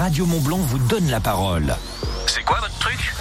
Radio Montblanc vous donne la parole. C'est quoi votre truc?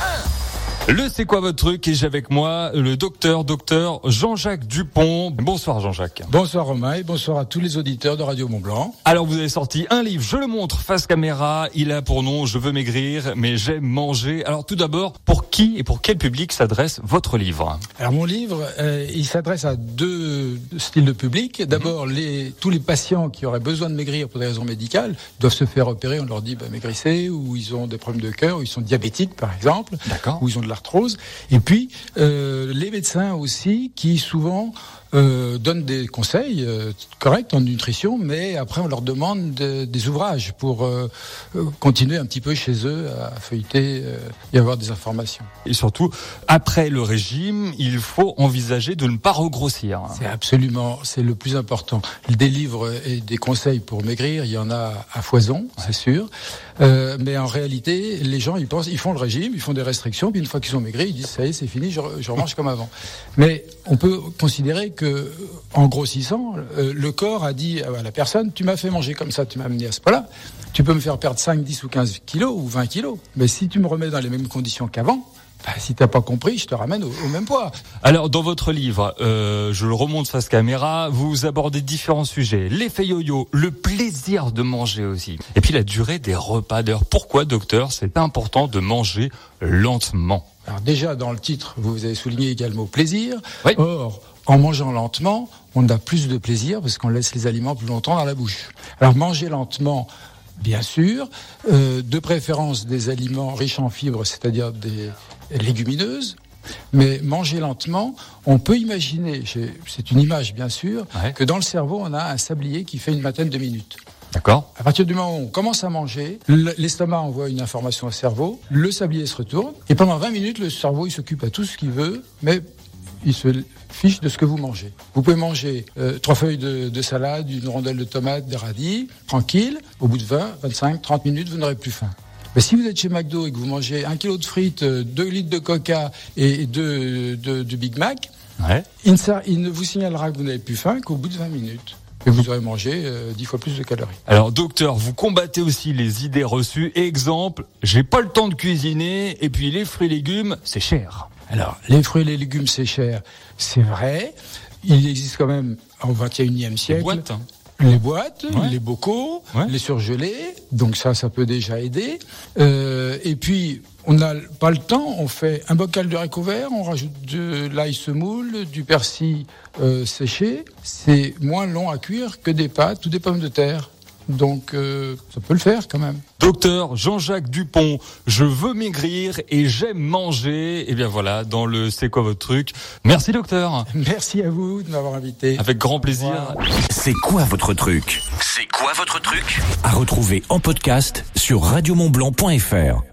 Le c'est quoi votre truc Et j'ai avec moi le docteur, docteur Jean-Jacques Dupont. Bonsoir Jean-Jacques. Bonsoir Romain et bonsoir à tous les auditeurs de Radio Mont Blanc. Alors vous avez sorti un livre, je le montre face caméra. Il a pour nom Je veux maigrir, mais j'aime manger. Alors tout d'abord, pour qui et pour quel public s'adresse votre livre Alors mon livre, euh, il s'adresse à deux styles de public. D'abord, les, tous les patients qui auraient besoin de maigrir pour des raisons médicales doivent se faire opérer. On leur dit bah, maigrissez, ou ils ont des problèmes de cœur, ou ils sont diabétiques par exemple, ou ils ont de l'arthrose. Et puis euh, les médecins aussi qui souvent euh, donnent des conseils euh, corrects en nutrition, mais après on leur demande de- des ouvrages pour euh, euh, continuer un petit peu chez eux à feuilleter euh, et avoir des informations. Et surtout, après le régime, il faut envisager de ne pas regrossir. C'est absolument, c'est le plus important. Des livres et des conseils pour maigrir, il y en a à foison, c'est sûr. Euh, mais en réalité, les gens, ils pensent, ils font le régime, ils font des restrictions, puis une fois qu'ils ont maigri, ils disent ça y est, c'est fini, je, je remange comme avant. Mais on peut considérer que, en grossissant, euh, le corps a dit à la personne, tu m'as fait manger comme ça, tu m'as amené à ce point-là, tu peux me faire perdre 5, 10 ou 15 kilos ou 20 kilos. Mais si tu me remets dans les mêmes conditions qu'avant, bah, si t'as pas compris, je te ramène au, au même poids. Alors, dans votre livre, euh, je le remonte face caméra, vous abordez différents sujets. L'effet yo-yo, le plaisir de manger aussi. Et puis la durée des repas d'heure. Pourquoi, docteur, c'est important de manger lentement Alors déjà, dans le titre, vous avez souligné également plaisir. Oui. Or, en mangeant lentement, on a plus de plaisir parce qu'on laisse les aliments plus longtemps dans la bouche. Alors manger lentement, bien sûr, euh, de préférence des aliments riches en fibres, c'est-à-dire des légumineuses. Mais manger lentement, on peut imaginer, c'est une image bien sûr, Ouais. que dans le cerveau, on a un sablier qui fait une vingtaine de minutes. D'accord À partir du moment où on commence à manger, l'estomac envoie une information au cerveau, le sablier se retourne, et pendant 20 minutes, le cerveau il s'occupe à tout ce qu'il veut, mais il se fiche de ce que vous mangez. Vous pouvez manger euh, trois feuilles de, de salade, une rondelle de tomate, des radis, tranquille. Au bout de 20, 25, 30 minutes, vous n'aurez plus faim. Mais si vous êtes chez McDo et que vous mangez un kilo de frites, euh, deux litres de coca et deux de, de Big Mac, Ouais. il ne, sa- il ne vous signalera que vous n'avez plus faim qu'au bout de 20 minutes. Et vous aurez mangé euh, 10 fois plus de calories. Alors, docteur, vous combattez aussi les idées reçues. Exemple, j'ai pas le temps de cuisiner, et puis les fruits et légumes, c'est cher. Alors, les fruits et les légumes, c'est cher, c'est vrai. Il existe quand même au 21e siècle boîtes, hein. les boîtes, Ouais. les bocaux, Ouais. les surgelés. Donc ça, ça peut déjà aider. Euh, et puis, on n'a pas le temps. On fait un bocal de haricots verts, on rajoute de l'ail semoule, du persil euh, séché. C'est moins long à cuire que des pâtes ou des pommes de terre. Donc, euh, ça peut le faire quand même. Docteur Jean-Jacques Dupont, je veux maigrir et j'aime manger. Et bien voilà, dans le C'est quoi votre truc Merci docteur. Merci à vous de m'avoir invité. Avec grand plaisir. C'est quoi votre truc? C'est quoi votre truc? À retrouver en podcast sur radiomontblanc.fr.